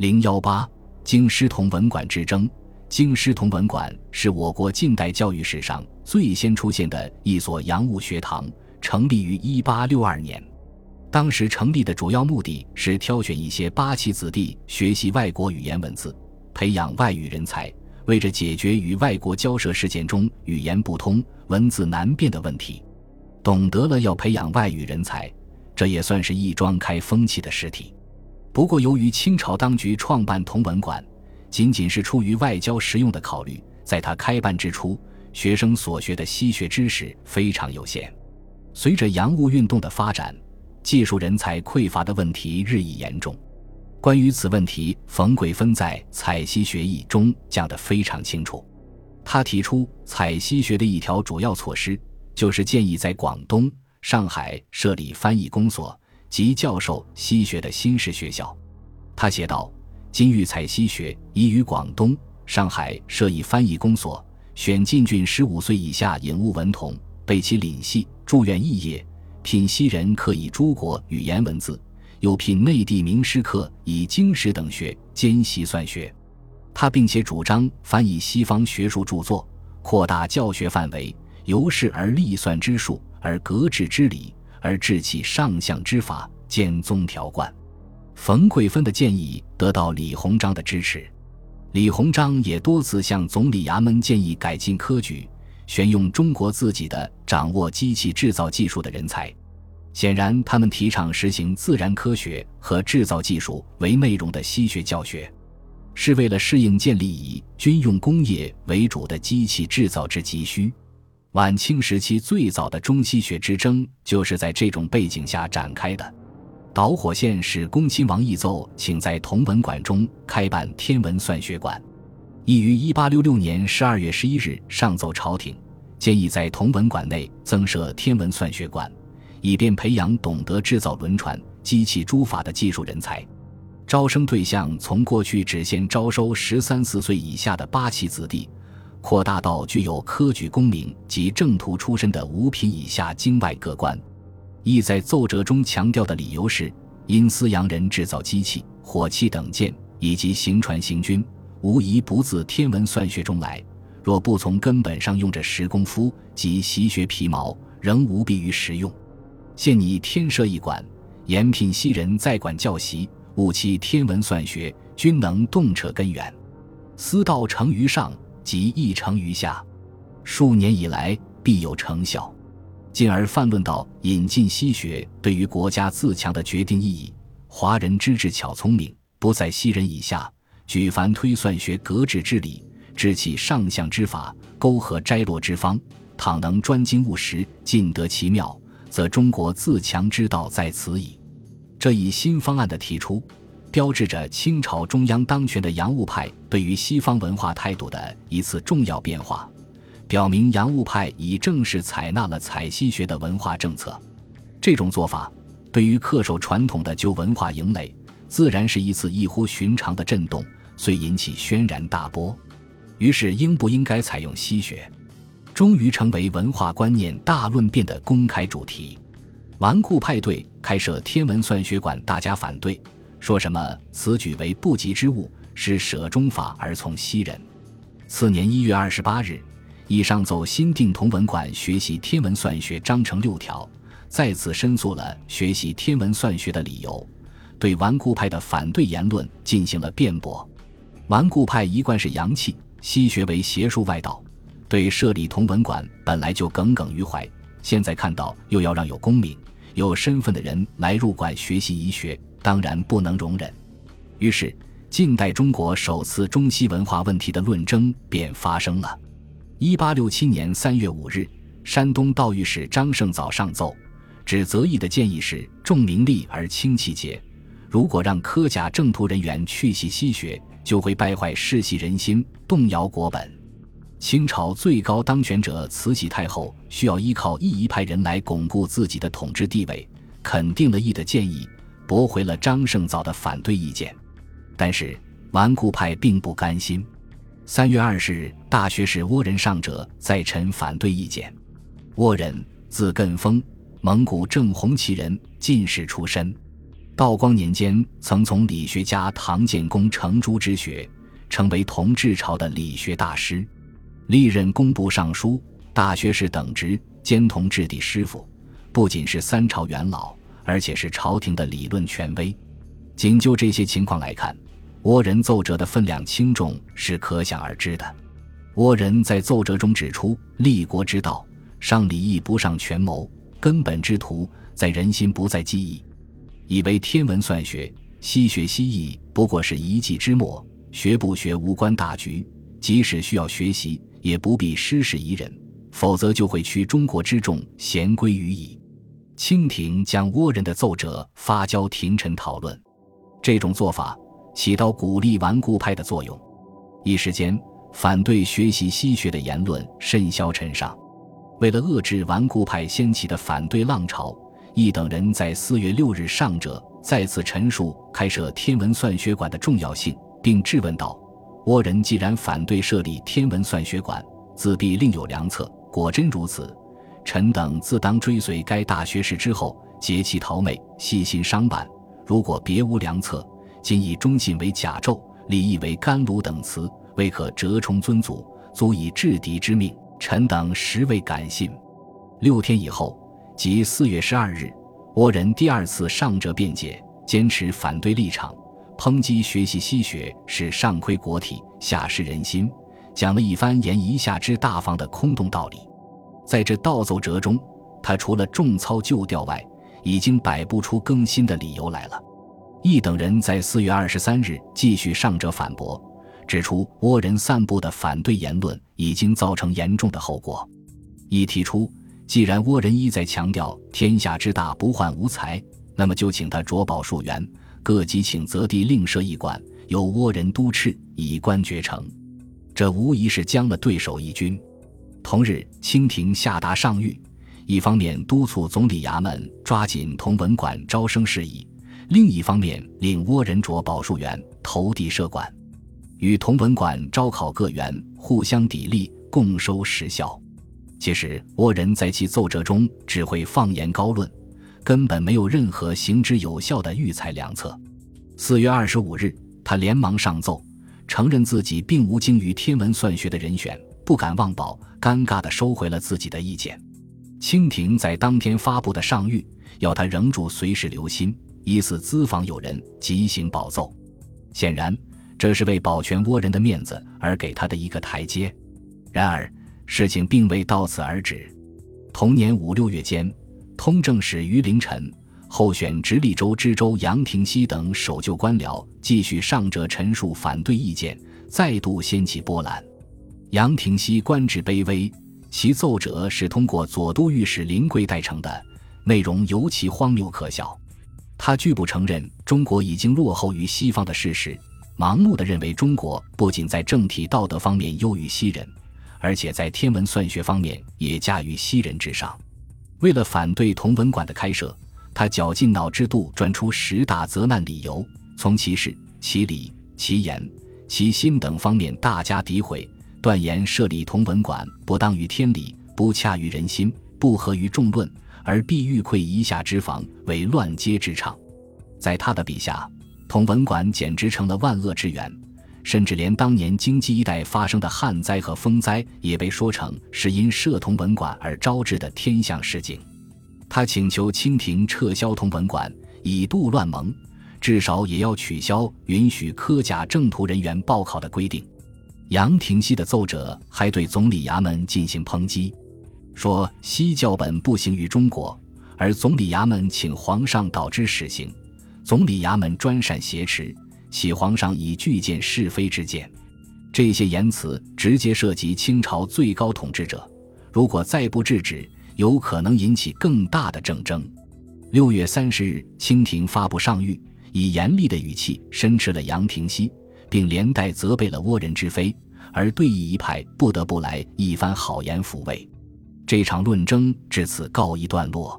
零幺八，京师同文馆之争。京师同文馆是我国近代教育史上最先出现的一所洋务学堂，成立于一八六二年。当时成立的主要目的是挑选一些八旗子弟学习外国语言文字，培养外语人才，为着解决与外国交涉事件中语言不通、文字难辨的问题。懂得了要培养外语人才，这也算是一桩开风气的实体。不过，由于清朝当局创办同文馆，仅仅是出于外交实用的考虑，在他开办之初，学生所学的西学知识非常有限。随着洋务运动的发展，技术人才匮乏的问题日益严重。关于此问题，冯桂芬在《采西学议》中讲得非常清楚。他提出采西学的一条主要措施，就是建议在广东、上海设立翻译公所。及教授西学的新式学校，他写道：“金玉采西学，已于广东、上海设一翻译公所，选进郡十五岁以下引物文童，备其领系，助愿译业。聘西人可以诸国语言文字，又聘内地名师课以经史等学兼习算学。”他并且主张翻译西方学术著作，扩大教学范围，由是而立算之术，而格致之理。而制其上相之法，兼宗条贯。冯桂芬的建议得到李鸿章的支持，李鸿章也多次向总理衙门建议改进科举，选用中国自己的掌握机器制造技术的人才。显然，他们提倡实行自然科学和制造技术为内容的西学教学，是为了适应建立以军用工业为主的机器制造之急需。晚清时期最早的中西学之争，就是在这种背景下展开的。导火线是恭亲王奕奏请在同文馆中开办天文算学馆，已于一八六六年十二月十一日上奏朝廷，建议在同文馆内增设天文算学馆，以便培养懂得制造轮船、机器诸法的技术人才。招生对象从过去只限招收十三四岁以下的八旗子弟。扩大到具有科举功名及正途出身的五品以下京外各官。意在奏折中强调的理由是：因思洋人制造机器、火器等件以及行船行军，无疑不自天文算学中来。若不从根本上用着实功夫及习学皮毛，仍无弊于实用。现拟天设一馆，延聘西人在馆教习，务其天文算学均能洞彻根源，思道成于上。即一成于下，数年以来必有成效。进而泛论到引进西学对于国家自强的决定意义。华人知智巧聪明，不在西人以下。举凡推算学格致之理，知其上相之法，沟合摘落之方，倘能专精务实，尽得其妙，则中国自强之道在此矣。这一新方案的提出。标志着清朝中央当权的洋务派对于西方文化态度的一次重要变化，表明洋务派已正式采纳了采西学的文化政策。这种做法对于恪守传统的旧文化营垒，自然是一次异乎寻常的震动，遂引起轩然大波。于是，应不应该采用西学，终于成为文化观念大论辩的公开主题。顽固派对开设天文算学馆，大家反对。说什么此举为不吉之物，是舍中法而从西人。次年一月二十八日，以上奏新定同文馆学习天文算学章程六条，再次申诉了学习天文算学的理由，对顽固派的反对言论进行了辩驳。顽固派一贯是洋气，西学为邪术外道，对设立同文馆本来就耿耿于怀，现在看到又要让有功名、有身份的人来入馆学习医学。当然不能容忍，于是近代中国首次中西文化问题的论争便发生了。一八六七年三月五日，山东道御史张胜藻上奏，指择议的建议是重名利而轻气节，如果让科甲正途人员去习西学，就会败坏世袭人心，动摇国本。清朝最高当权者慈禧太后需要依靠义一派人来巩固自己的统治地位，肯定了义的建议。驳回了张胜藻的反对意见，但是顽固派并不甘心。三月二十日，大学士倭人上者在陈反对意见。倭人字艮峰，蒙古正红旗人，进士出身。道光年间曾从理学家唐建功程朱之学，成为同治朝的理学大师，历任工部尚书、大学士等职，兼同治帝师傅。不仅是三朝元老，而且是朝廷的理论权威。仅就这些情况来看，倭人奏折的分量轻重是可想而知的。倭人在奏折中指出：“立国之道，上礼义不上权谋，根本之徒在人心，不在技艺。以为天文算学、西学西艺不过是一技之末，学不学无关大局。即使需要学习，也不必失事宜人，否则就会屈中国之众，咸归于矣。”清廷将倭人的奏折发交廷臣讨论，这种做法起到鼓励顽固派的作用。一时间，反对学习西学的言论甚嚣尘上。为了遏制顽固派掀起的反对浪潮，一等人在四月六日上折再次陈述开设天文算学馆的重要性，并质问道：“倭人既然反对设立天文算学馆，自必另有良策。果真如此？”臣等自当追随该大学士之后，结其陶媚，细心商办。如果别无良策，今以忠信为甲胄，礼义为甘露等词，未可折冲尊祖，足以制敌之命。臣等实未敢信。六天以后，即四月十二日，倭人第二次上折辩解，坚持反对立场，抨击学习西学是上窥国体，下失人心，讲了一番言一下之大方的空洞道理。在这道奏折中，他除了重操旧调外，已经摆不出更新的理由来了。一等人在四月二十三日继续上折反驳，指出倭人散布的反对言论已经造成严重的后果。一提出，既然倭人一再强调天下之大不患无才，那么就请他着宝数员，各级请择地另设一馆，由倭人督斥，以官绝成。这无疑是将了对手一军。同日，清廷下达上谕，一方面督促总理衙门抓紧同文馆招生事宜，另一方面令倭人着宝树员投递设馆，与同文馆招考各员互相砥砺，共收实效。其实，倭人在其奏折中只会放言高论，根本没有任何行之有效的育才良策。四月二十五日，他连忙上奏，承认自己并无精于天文算学的人选。不敢妄保，尴尬地收回了自己的意见。清廷在当天发布的上谕，要他仍住随时留心，疑似资访有人，即行保奏。显然，这是为保全倭人的面子而给他的一个台阶。然而，事情并未到此而止。同年五六月间，通政使于凌晨候选直隶州知州杨廷锡等守旧官僚继续上折陈述反对意见，再度掀起波澜。杨廷锡官职卑微，其奏折是通过左都御史林贵代成的，内容尤其荒谬可笑。他拒不承认中国已经落后于西方的事实，盲目的认为中国不仅在政体道德方面优于西人，而且在天文算学方面也驾于西人之上。为了反对同文馆的开设，他绞尽脑汁度转出十大责难理由，从其事、其理、其言、其心等方面大加诋毁。断言设立同文馆不当于天理，不恰于人心，不合于众论，而必欲溃一下之防，为乱阶之场。在他的笔下，同文馆简直成了万恶之源，甚至连当年京畿一带发生的旱灾和风灾，也被说成是因设同文馆而招致的天象示警。他请求清廷撤销同文馆，以杜乱盟，至少也要取消允许科甲正途人员报考的规定。杨廷锡的奏折还对总理衙门进行抨击，说西教本不行于中国，而总理衙门请皇上导之实行，总理衙门专擅挟持，启皇上以拒见是非之见。这些言辞直接涉及清朝最高统治者，如果再不制止，有可能引起更大的政争。六月三十日，清廷发布上谕，以严厉的语气申斥了杨廷锡。并连带责备了倭人之非，而对弈一派不得不来一番好言抚慰。这场论争至此告一段落。